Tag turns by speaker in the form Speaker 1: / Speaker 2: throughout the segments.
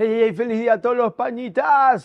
Speaker 1: Hey, hey, feliz día a todos los pañitas.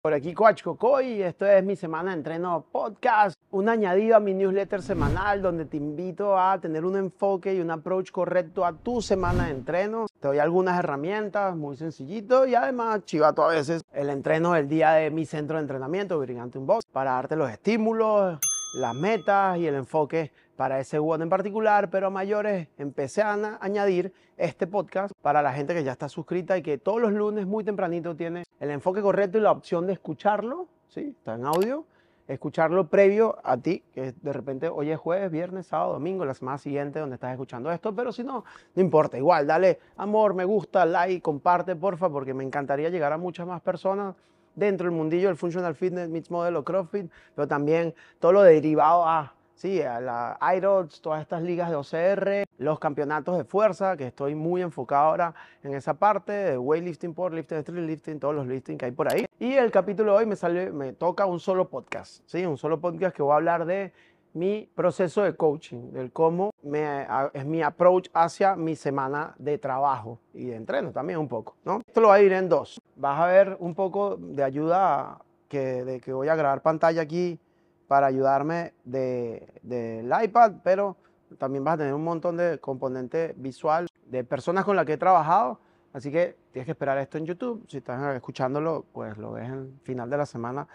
Speaker 1: Por aquí Coach Cocoy, esto es mi semana de entreno podcast, un añadido a mi newsletter semanal donde te invito a tener un enfoque y un approach correcto a tu semana de entreno. Te doy algunas herramientas muy sencillito y además chivato a veces el entreno del día de mi centro de entrenamiento, Brigante Unbox, para darte los estímulos, las metas y el enfoque para ese WOD en particular, pero a mayores empecé a añadir este podcast para la gente que ya está suscrita y que todos los lunes muy tempranito tiene el enfoque correcto y la opción de escucharlo, ¿sí? Está en audio, escucharlo previo a ti, que de repente hoy es jueves, viernes, sábado, domingo, la semana siguiente donde estás escuchando esto, pero si no, no importa, igual, dale amor, me gusta, like, comparte, porfa, porque me encantaría llegar a muchas más personas dentro del mundillo del Functional Fitness, Mix Model CrossFit, pero también todo lo derivado a Sí, a la IRODS, todas estas ligas de OCR, los campeonatos de fuerza, que estoy muy enfocado ahora en esa parte, de weightlifting, powerlifting, streetlifting, todos los lifting que hay por ahí. Y el capítulo de hoy me, sale, me toca un solo podcast, ¿sí? Un solo podcast que voy a hablar de mi proceso de coaching, del cómo me, es mi approach hacia mi semana de trabajo y de entreno también un poco, ¿no? Esto lo voy a ir en dos. Vas a ver un poco de ayuda que, de que voy a grabar pantalla aquí para ayudarme del de, iPad, pero también vas a tener un montón de componente visual de personas con las que he trabajado. Así que tienes que esperar esto en YouTube. Si estás escuchándolo, pues lo ves en final de la semana,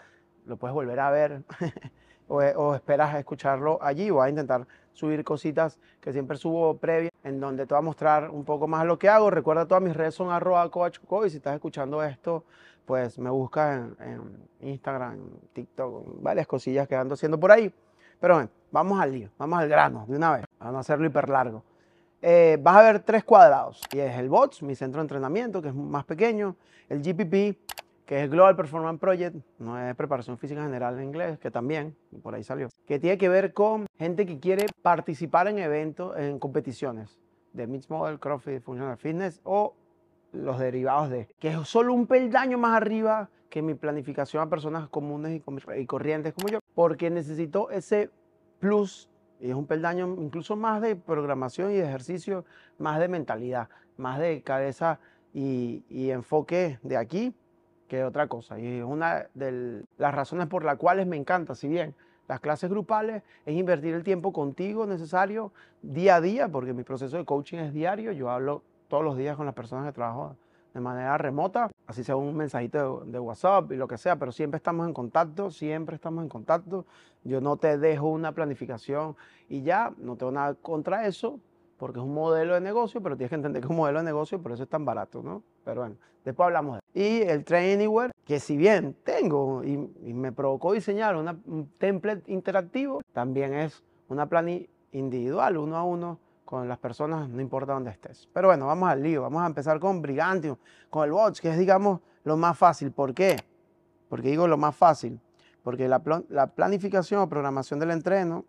Speaker 1: lo puedes volver a ver o, o, esperas a escucharlo allí. Voy a intentar subir cositas que siempre subo previa, en donde te voy a mostrar un poco más lo que hago. Recuerda, todas mis redes son arroba coach y si estás escuchando esto pues me busca en, Instagram, TikTok, varias cosillas que ando haciendo por ahí. Pero bueno, vamos al lío, vamos al grano de una vez, a hacerlo hiper largo. Eh, vas a ver tres cuadrados, y es el BOTS, mi centro de entrenamiento, que es más pequeño, el GPP, que es Global Performance Project, no es preparación física general en inglés, que también, por ahí salió, que tiene que ver con gente que quiere participar en eventos, en competiciones de Mixed Model, CrossFit, Functional Fitness o los derivados de, que es solo un peldaño más arriba que mi planificación a personas comunes y corrientes como yo, porque necesito ese plus, y es un peldaño incluso más de programación y de ejercicio, más de mentalidad, más de cabeza y, enfoque de aquí que otra cosa. Y es una de las razones por las cuales me encanta, si bien las clases grupales es invertir el tiempo contigo necesario día a día, porque mi proceso de coaching es diario, yo hablo todos los días con las personas que trabajo de manera remota, así sea un mensajito de, WhatsApp y lo que sea, pero siempre estamos en contacto, siempre estamos en contacto. Yo no te dejo una planificación y ya, no tengo nada contra eso, porque es un modelo de negocio, pero tienes que entender que es un modelo de negocio, por eso es tan barato, ¿no? Pero bueno, después hablamos de eso. Y el Train Anywhere, que si bien tengo y, me provocó diseñar un template interactivo, también es una plan individual, uno a uno, con las personas, no importa dónde estés. Pero bueno, vamos al lío. Vamos a empezar con Brigantium, con el Watch, que es, digamos, lo más fácil. ¿Por qué? Porque digo lo más fácil. Porque la, la planificación o programación del entreno,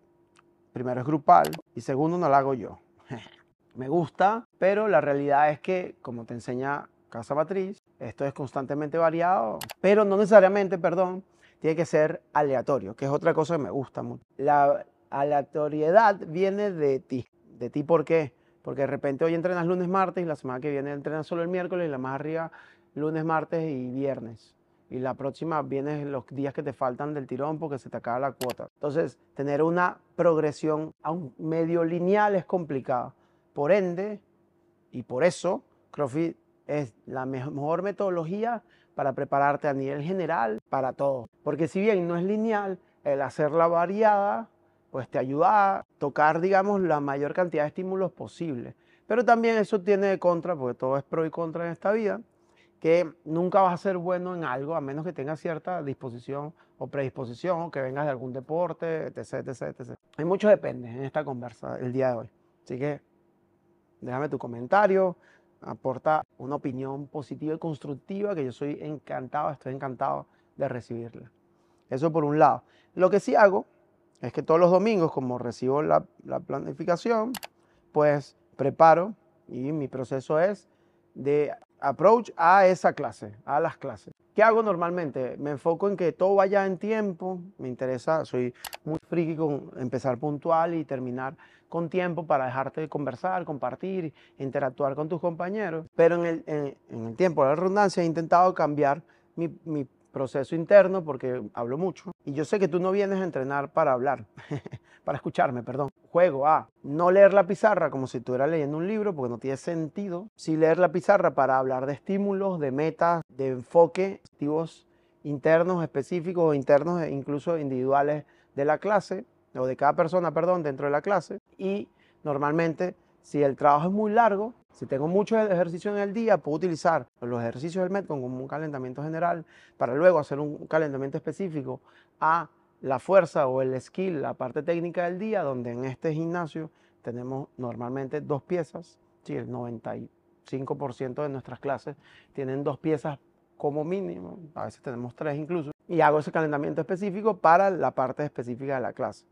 Speaker 1: primero es grupal y segundo no la hago yo. Me gusta, pero la realidad es que, como te enseña Casa Matriz, esto es constantemente variado, pero no necesariamente, perdón, tiene que ser aleatorio, que es otra cosa que me gusta mucho. La aleatoriedad viene de ti de ti, ¿por qué? Porque de repente hoy entrenas lunes, martes y la semana que viene entrenas solo el miércoles y la más arriba lunes, martes y viernes. Y la próxima vienes los días que te faltan del tirón porque se te acaba la cuota. Entonces, tener una progresión a medio lineal es complicado. Por ende, y por eso, CrossFit es la mejor metodología para prepararte a nivel general para todo. Porque si bien no es lineal, el hacerla variada pues te ayuda a tocar, digamos, la mayor cantidad de estímulos posible. Pero también eso tiene de contra, porque todo es pro y contra en esta vida, que nunca vas a ser bueno en algo a menos que tengas cierta disposición o predisposición o que vengas de algún deporte, etc, etc, etc. Hay mucho depende en esta conversa el día de hoy. Así que déjame tu comentario, aporta una opinión positiva y constructiva que yo soy encantado, estoy encantado de recibirla. Eso por un lado. Lo que sí hago es que todos los domingos, como recibo la, planificación, pues preparo y mi proceso es de approach a esa clase, a las clases. ¿Qué hago normalmente? Me enfoco en que todo vaya en tiempo. Me interesa, soy muy friki con empezar puntual y terminar con tiempo para dejarte conversar, compartir, interactuar con tus compañeros. Pero en el, tiempo de la redundancia he intentado cambiar mi, mi proceso interno porque hablo mucho. Y yo sé que tú no vienes a entrenar para hablar, para escucharme, perdón. Juego a no leer la pizarra como si estuvieras leyendo un libro porque no tiene sentido. Sí leer la pizarra para hablar de estímulos, de metas, de enfoque, activos internos específicos o internos e incluso individuales de la clase o de cada persona, perdón, dentro de la clase. Y normalmente, si el trabajo es muy largo, si tengo muchos ejercicios en el día, puedo utilizar los ejercicios del Metcon como un calentamiento general para luego hacer un calentamiento específico a la fuerza o el skill, la parte técnica del día, donde en este gimnasio tenemos normalmente dos piezas, sí, el 95% de nuestras clases tienen dos piezas como mínimo, a veces tenemos tres incluso, y hago ese calentamiento específico para la parte específica de la clase.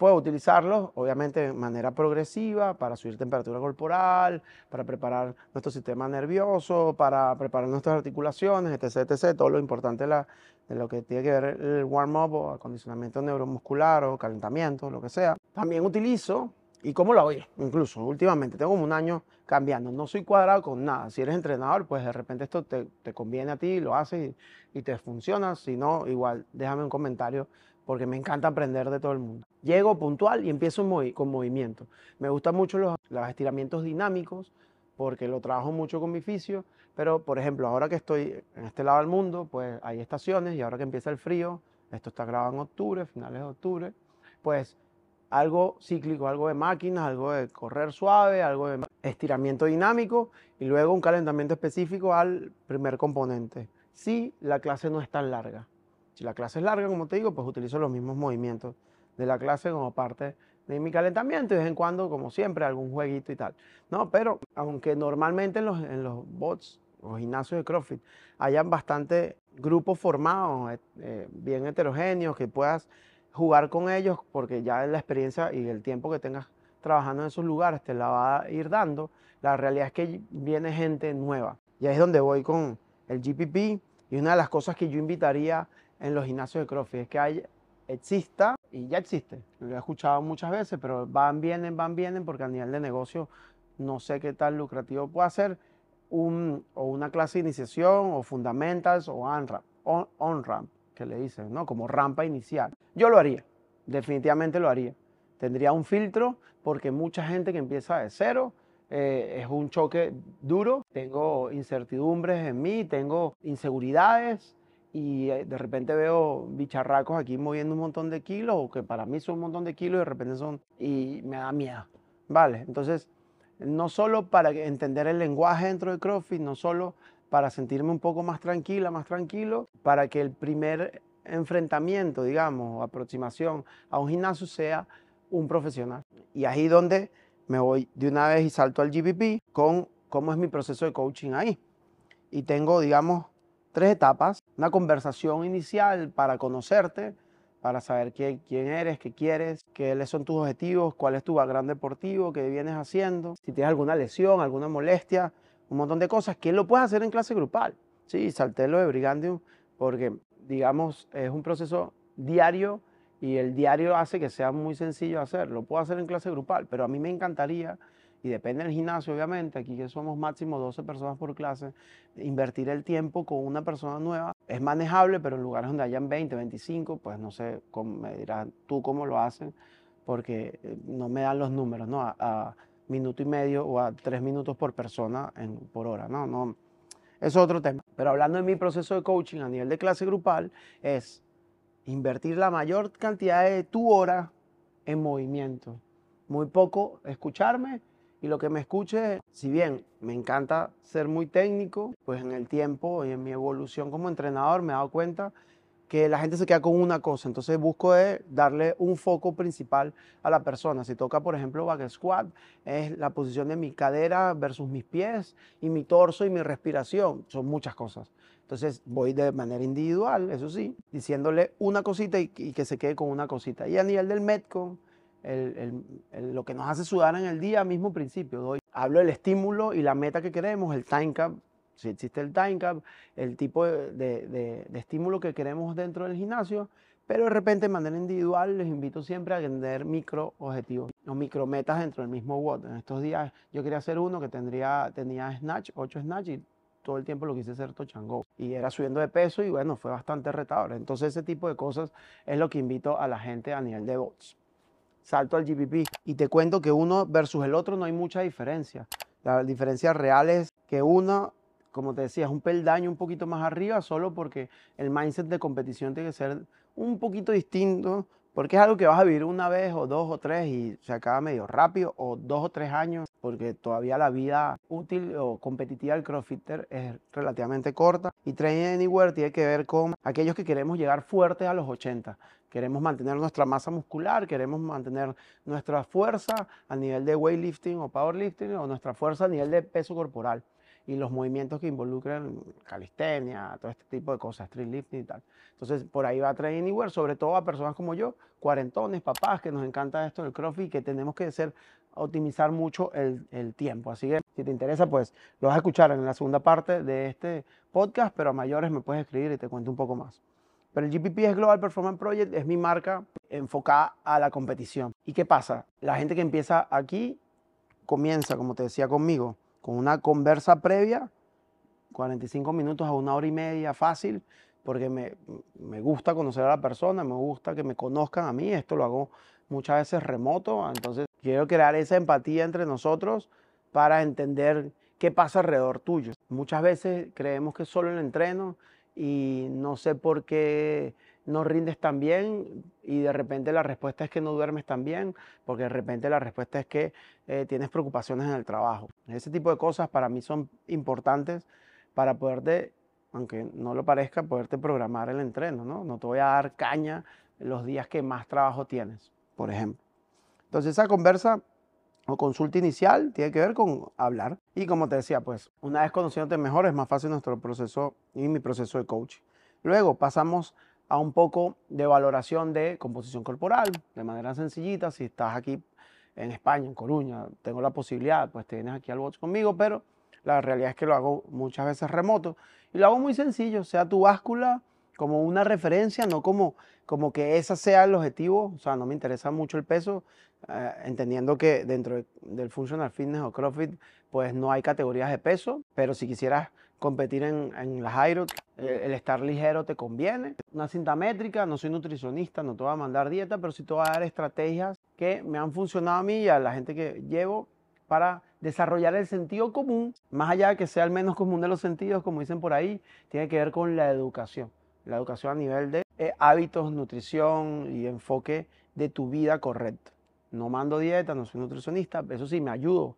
Speaker 1: Puedo utilizarlos, obviamente, de manera progresiva para subir temperatura corporal, para preparar nuestro sistema nervioso, para preparar nuestras articulaciones, etc. etc todo lo importante de lo que tiene que ver el warm-up o acondicionamiento neuromuscular o calentamiento, lo que sea. También utilizo, y cómo lo hago incluso últimamente, tengo como un año cambiando, no soy cuadrado con nada. Si eres entrenador, pues de repente esto te, conviene a ti, lo haces y, y te funciona. Si no, igual déjame un comentario porque me encanta aprender de todo el mundo. Llego puntual y empiezo con movimiento. Me gustan mucho los, estiramientos dinámicos porque lo trabajo mucho con mi fisio, pero por ejemplo, ahora que estoy en este lado del mundo, pues hay estaciones y ahora que empieza el frío, esto está grabado en octubre, finales de octubre, pues algo cíclico, algo de máquinas, algo de correr suave, algo de estiramiento dinámico y luego un calentamiento específico al primer componente. Si la clase no es tan larga. Si la clase es larga, como te digo, pues utilizo los mismos movimientos de la clase como parte de mi calentamiento y de vez en cuando, como siempre, algún jueguito y tal. No, pero aunque normalmente en los, bots o gimnasios de CrossFit hayan bastante grupos formados, eh, eh, bien heterogéneos, que puedas jugar con ellos porque ya la experiencia y el tiempo que tengas trabajando en esos lugares te la va a ir dando. La realidad es que viene gente nueva. Y ahí es donde voy con el GPP. Y una de las cosas que yo invitaría en los gimnasios de CrossFit, es que hay, exista y ya existe. Lo he escuchado muchas veces, pero van, vienen, van, vienen, porque a nivel de negocio no sé qué tan lucrativo puede ser un, o una clase de iniciación o fundamentals o on-ramp, on, ramp le dicen, ¿no? Como rampa inicial. Yo lo haría, definitivamente lo haría. Tendría un filtro porque mucha gente que empieza de cero eh, es un choque duro, tengo incertidumbres en mí, tengo inseguridades, y eh, de repente veo bicharracos aquí moviendo un montón de kilos, o que para mí son un montón de kilos y de repente son, y me da miedo. Vale, entonces, no solo para entender el lenguaje dentro de CrossFit, no solo para sentirme un poco más tranquila, más tranquilo, para que el primer enfrentamiento, digamos, o aproximación a un gimnasio sea un profesional. Y ahí donde me voy de una vez y salto al GPP con cómo es mi proceso de coaching ahí. Y tengo, digamos, tres etapas. Una conversación inicial para conocerte, para saber quién, eres, qué quieres, qué son tus objetivos, cuál es tu background deportivo, qué vienes haciendo, si tienes alguna lesión, alguna molestia, un montón de cosas que lo puedes hacer en clase grupal. Sí, salté lo de Brigandium porque, digamos, es un proceso diario y el diario hace que sea muy sencillo hacer. Lo puedo hacer en clase grupal, pero a mí me encantaría y depende del gimnasio, obviamente, aquí que somos máximo 12 personas por clase, invertir el tiempo con una persona nueva es manejable, pero en lugares donde hayan 20, 25, pues no sé, me dirás tú cómo lo hacen, porque eh, no me dan los números, ¿no? Minuto y medio o a tres minutos por persona en, por hora, ¿no? no es otro tema. Pero hablando de mi proceso de coaching a nivel de clase grupal, es invertir la mayor cantidad de tu hora en movimiento. Muy poco escucharme y lo que me escuche, si bien me encanta ser muy técnico, pues en el tiempo y en mi evolución como entrenador me he dado cuenta que la gente se queda con una cosa, entonces busco darle un foco principal a la persona. Si toca, por ejemplo, back squat, es la posición de mi cadera versus mis pies y mi torso y mi respiración. Son muchas cosas. Entonces voy de manera individual, eso sí, diciéndole una cosita y, que se quede con una cosita. Y a nivel del Metcon, lo que nos hace sudar en el día, mismo principio. Doy, hablo del estímulo y la meta que queremos, el time cap Si existe el time cap, el tipo de, de, de estímulo que queremos dentro del gimnasio, pero de repente de manera individual les invito siempre a tener micro objetivos o micro metas dentro del mismo WOD. En estos días yo quería hacer uno que tendría, tenía snatch, 8 snatch y todo el tiempo lo quise hacer tochango. Y era subiendo de peso y bueno, fue bastante retador. Entonces ese tipo de cosas es lo que invito a la gente a nivel de bots. Salto al GPP y te cuento que uno versus el otro no hay mucha diferencia. La diferencia real es que uno, como te decía, es un peldaño un poquito más arriba solo porque el mindset de competición tiene que ser un poquito distinto, porque es algo que vas a vivir una vez o dos o tres y se acaba medio rápido, o dos o tres años, porque todavía la vida útil o competitiva del crossfitter es relativamente corta. Y Training Anywhere tiene que ver con aquellos que queremos llegar fuertes a los 80. Queremos mantener nuestra masa muscular, queremos mantener nuestra fuerza a nivel de weightlifting o powerlifting o nuestra fuerza a nivel de peso corporal y los movimientos que involucran calistenia, todo este tipo de cosas, street lifting y tal. Entonces, por ahí va Training Anywhere, sobre todo a personas como yo, cuarentones, papás, que nos encanta esto del CrossFit y que tenemos que hacer, optimizar mucho el, el, tiempo. Así que, si te interesa, pues lo vas a escuchar en la segunda parte de este podcast, pero a mayores me puedes escribir y te cuento un poco más. Pero el GPP es Global Performance Project, es mi marca enfocada a la competición. ¿Y qué pasa? La gente que empieza aquí comienza, como te decía conmigo, con una conversa previa, 45 minutos a una hora y media fácil, porque me, me, gusta conocer a la persona, me gusta que me conozcan a mí, esto lo hago muchas veces remoto, entonces quiero crear esa empatía entre nosotros para entender qué pasa alrededor tuyo. Muchas veces creemos que solo el entreno y no sé por qué no rindes tan bien y de repente la respuesta es que no duermes tan bien, porque de repente la respuesta es que eh, tienes preocupaciones en el trabajo. Ese tipo de cosas para mí son importantes para poderte, aunque no lo parezca, poderte programar el entreno, ¿no? No te voy a dar caña los días que más trabajo tienes, por ejemplo. Entonces esa conversa o consulta inicial tiene que ver con hablar. Y como te decía, pues una vez conociéndote mejor es más fácil nuestro proceso y mi proceso de coach. Luego pasamos a un poco de valoración de composición corporal, de manera sencillita. Si estás aquí en España, en Coruña, tengo la posibilidad, pues te vienes aquí al box conmigo, pero la realidad es que lo hago muchas veces remoto y lo hago muy sencillo, sea tu báscula como una referencia, no como, como que ese sea el objetivo, o sea, no me interesa mucho el peso, eh, entendiendo que dentro del Functional Fitness o CrossFit, pues no hay categorías de peso, pero si quisieras competir en, en las el, estar ligero te conviene. Una cinta métrica, no soy nutricionista, no te voy a mandar dieta, pero sí te voy a dar estrategias que me han funcionado a mí y a la gente que llevo para desarrollar el sentido común, más allá de que sea el menos común de los sentidos, como dicen por ahí, tiene que ver con la educación. La educación a nivel de eh, hábitos, nutrición y enfoque de tu vida correcta. No mando dieta, no soy nutricionista, eso sí, me ayudo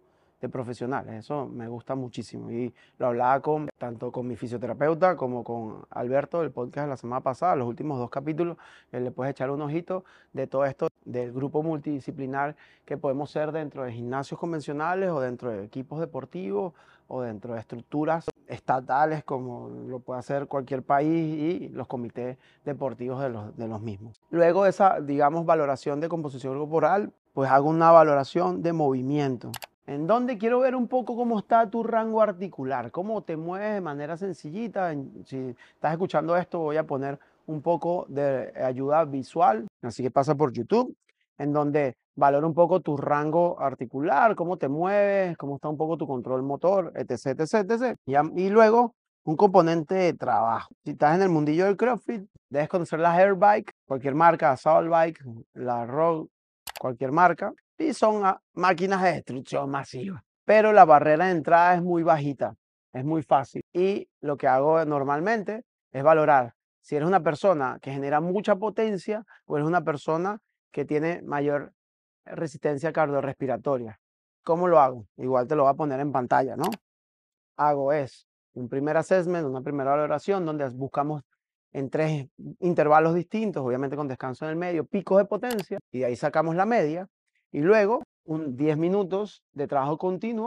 Speaker 1: profesionales. Eso me gusta muchísimo. Y lo hablaba con, tanto con mi fisioterapeuta como con Alberto del podcast de la semana pasada, los últimos dos capítulos, le puedes echar un ojito de todo esto del grupo multidisciplinar que podemos ser dentro de gimnasios convencionales o dentro de equipos deportivos o dentro de estructuras estatales como lo puede hacer cualquier país y los comités deportivos de los, de los mismos. Luego de esa, digamos, valoración de composición corporal, pues hago una valoración de movimiento en donde quiero ver un poco cómo está tu rango articular, cómo te mueves de manera sencillita. Si estás escuchando esto, voy a poner un poco de ayuda visual, así que pasa por YouTube, en donde valora un poco tu rango articular, cómo te mueves, cómo está un poco tu control motor, etc, etc, etc. Y, luego un componente de trabajo. Si estás en el mundillo del CrossFit, debes conocer la Airbike, cualquier marca, Assault Bike, la Rogue, cualquier marca y son máquinas de destrucción masiva. Pero la barrera de entrada es muy bajita, es muy fácil. Y lo que hago normalmente es valorar si eres una persona que genera mucha potencia o eres una persona que tiene mayor resistencia cardiorrespiratoria. ¿Cómo lo hago? Igual te lo voy a poner en pantalla, ¿no? Hago es un primer assessment, una primera valoración donde buscamos en tres intervalos distintos, obviamente con descanso en el medio, picos de potencia, y de ahí sacamos la media, y luego, un 10 minutos de trabajo continuo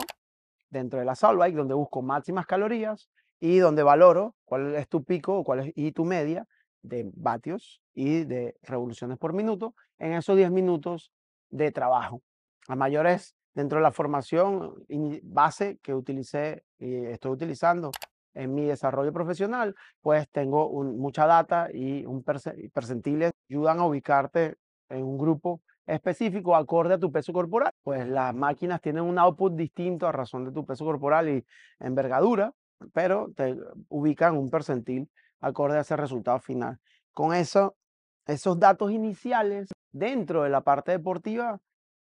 Speaker 1: dentro de la Bike, donde busco máximas calorías y donde valoro cuál es tu pico cuál es, y tu media de vatios y de revoluciones por minuto en esos 10 minutos de trabajo. A mayores, dentro de la formación base que utilicé y estoy utilizando en mi desarrollo profesional, pues tengo mucha data y un percentiles ayudan a ubicarte en un grupo específico acorde a tu peso corporal. Pues las máquinas tienen un output distinto a razón de tu peso corporal y envergadura, pero te ubican un percentil acorde a ese resultado final. Con eso, esos datos iniciales dentro de la parte deportiva,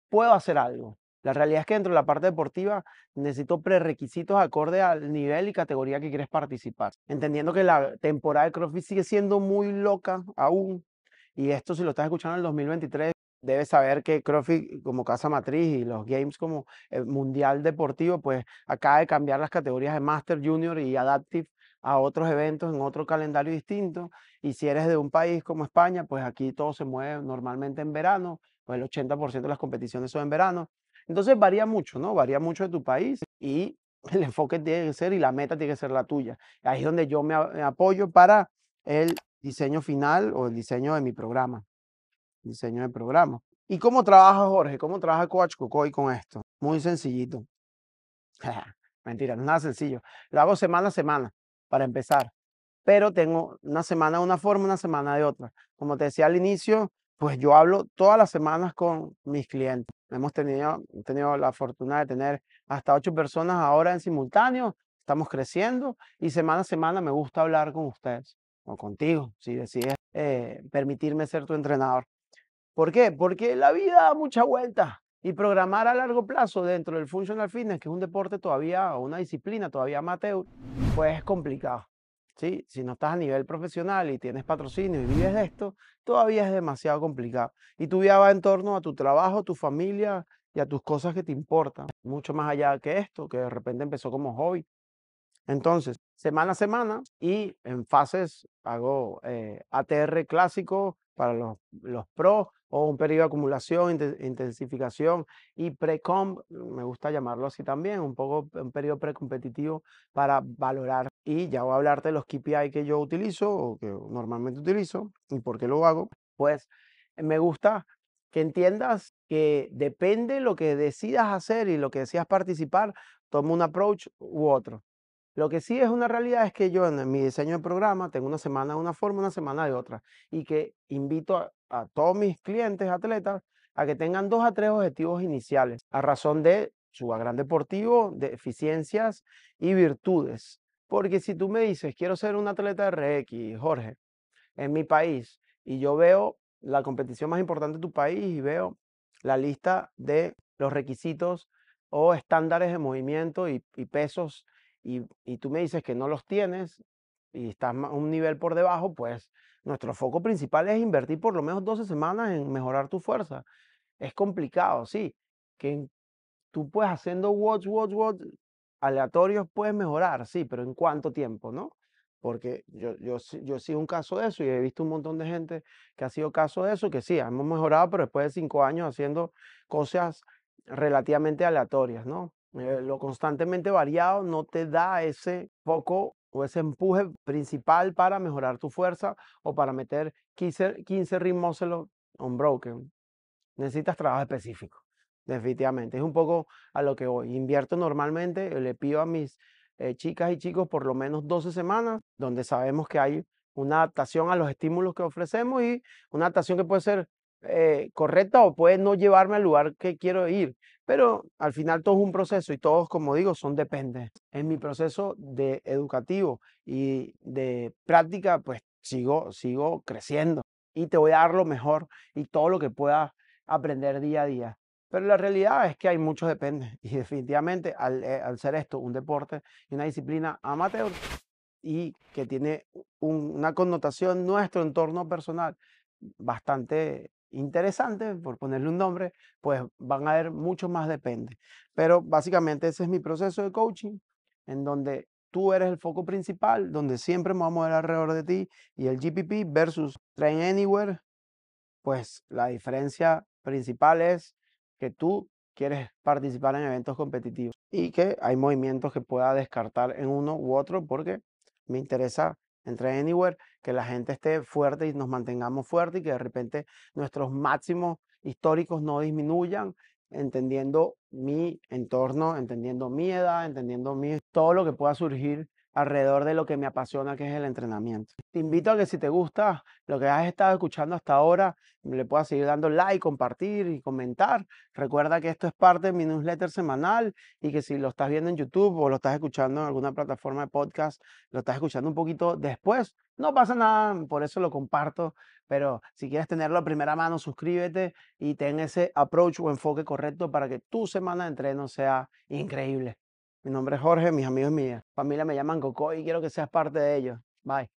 Speaker 1: puedo hacer algo. La realidad es que dentro de la parte deportiva necesito prerequisitos acorde al nivel y categoría que quieres participar. Entendiendo que la temporada de CrossFit sigue siendo muy loca aún. Y esto si lo estás escuchando en el 2023, debes saber que CrossFit como casa matriz y los Games como Mundial Deportivo, pues acaba de cambiar las categorías de Master, Junior y Adaptive a otros eventos en otro calendario distinto. Y si eres de un país como España, pues aquí todo se mueve normalmente en verano, pues el 80% de las competiciones son en verano. Entonces varía mucho, ¿no? Varía mucho de tu país y el enfoque tiene que ser y la meta tiene que ser la tuya. Ahí es donde yo me, apoyo para el diseño final o el diseño de mi programa. Diseño de programa. ¿Y cómo trabaja Jorge? ¿Cómo trabaja Coach Cocoy con esto? Muy sencillito. Mentira, no es nada sencillo. Lo hago semana a semana para empezar. Pero tengo una semana de una forma, una semana de otra. Como te decía al inicio, pues yo hablo todas las semanas con mis clientes. Hemos tenido, tenido la fortuna de tener hasta ocho personas ahora en simultáneo. Estamos creciendo y semana a semana me gusta hablar con ustedes o contigo, si decides eh, permitirme ser tu entrenador. ¿Por qué? Porque la vida da mucha vuelta y programar a largo plazo dentro del functional fitness, que es un deporte todavía una disciplina todavía amateur, pues es complicado. ¿sí? Si no estás a nivel profesional y tienes patrocinio y vives de esto, todavía es demasiado complicado. Y tu vida va en torno a tu trabajo, tu familia y a tus cosas que te importan, mucho más allá que esto, que de repente empezó como hobby. Entonces, semana a semana y en fases hago eh, ATR clásico para los, los pros o un periodo de acumulación, intensificación y pre-comp, me gusta llamarlo así también, un poco un periodo precompetitivo para valorar. Y ya voy a hablarte de los KPI que yo utilizo o que normalmente utilizo y por qué lo hago. Pues me gusta que entiendas que depende lo que decidas hacer y lo que decidas participar, toma un approach u otro. Lo que sí es una realidad es que yo en mi diseño de programa tengo una semana de una forma, una semana de otra. Y que invito a, todos mis clientes, atletas, a que tengan dos a tres objetivos iniciales a razón de su gran deportivo, de eficiencias y virtudes. Porque si tú me dices, quiero ser un atleta de RX, Jorge, en mi país, y yo veo la competición más importante de tu país y veo la lista de los requisitos o estándares de movimiento y pesos y, tú me dices que no los tienes y estás a un nivel por debajo, pues nuestro foco principal es invertir por lo menos 12 semanas en mejorar tu fuerza. Es complicado, sí, que tú puedes haciendo watch, watch, watch aleatorios puedes mejorar, sí, pero ¿en cuánto tiempo, no? Porque yo, yo, yo sido un caso de eso y he visto un montón de gente que ha sido caso de eso, que sí, hemos mejorado, pero después de cinco años haciendo cosas relativamente aleatorias, ¿no? Eh, lo constantemente variado no te da ese foco o ese empuje principal para mejorar tu fuerza o para meter 15, 15 ritmos unbroken. Necesitas trabajo específico, definitivamente. Es un poco a lo que voy. Invierto normalmente, le pido a mis eh, chicas y chicos por lo menos 12 semanas, donde sabemos que hay una adaptación a los estímulos que ofrecemos y una adaptación que puede ser eh, correcta o puede no llevarme al lugar que quiero ir. Pero al final todo es un proceso y todos, como digo, son dependes. En mi proceso de educativo y de práctica, pues sigo, sigo creciendo y te voy a dar lo mejor y todo lo que pueda aprender día a día. Pero la realidad es que hay muchos dependes y definitivamente al, eh, al ser esto un deporte y una disciplina amateur y que tiene una connotación nuestro entorno personal bastante interesante, por ponerle un nombre, pues van a haber mucho más depende. Pero básicamente ese es mi proceso de coaching, en donde tú eres el foco principal, donde siempre vamos a mover alrededor de ti y el GPP versus Train Anywhere, pues la diferencia principal es que tú quieres participar en eventos competitivos y que hay movimientos que pueda descartar en uno u otro porque me interesa entre Anywhere, que la gente esté fuerte y nos mantengamos fuertes y que de repente nuestros máximos históricos no disminuyan, entendiendo mi entorno, entendiendo mi edad, entendiendo mi, todo lo que pueda surgir alrededor de lo que me apasiona, que es el entrenamiento. Te invito a que si te gusta lo que has estado escuchando hasta ahora, le puedas seguir dando like, compartir y comentar. Recuerda que esto es parte de mi newsletter semanal y que si lo estás viendo en YouTube o lo estás escuchando en alguna plataforma de podcast, lo estás escuchando un poquito después, no pasa nada, por eso lo comparto. Pero si quieres tenerlo a primera mano, suscríbete y ten ese approach o enfoque correcto para que tu semana de entreno sea increíble. Mi nombre es Jorge, mis amigos y mi familia me llaman Coco y quiero que seas parte de ellos. Bye.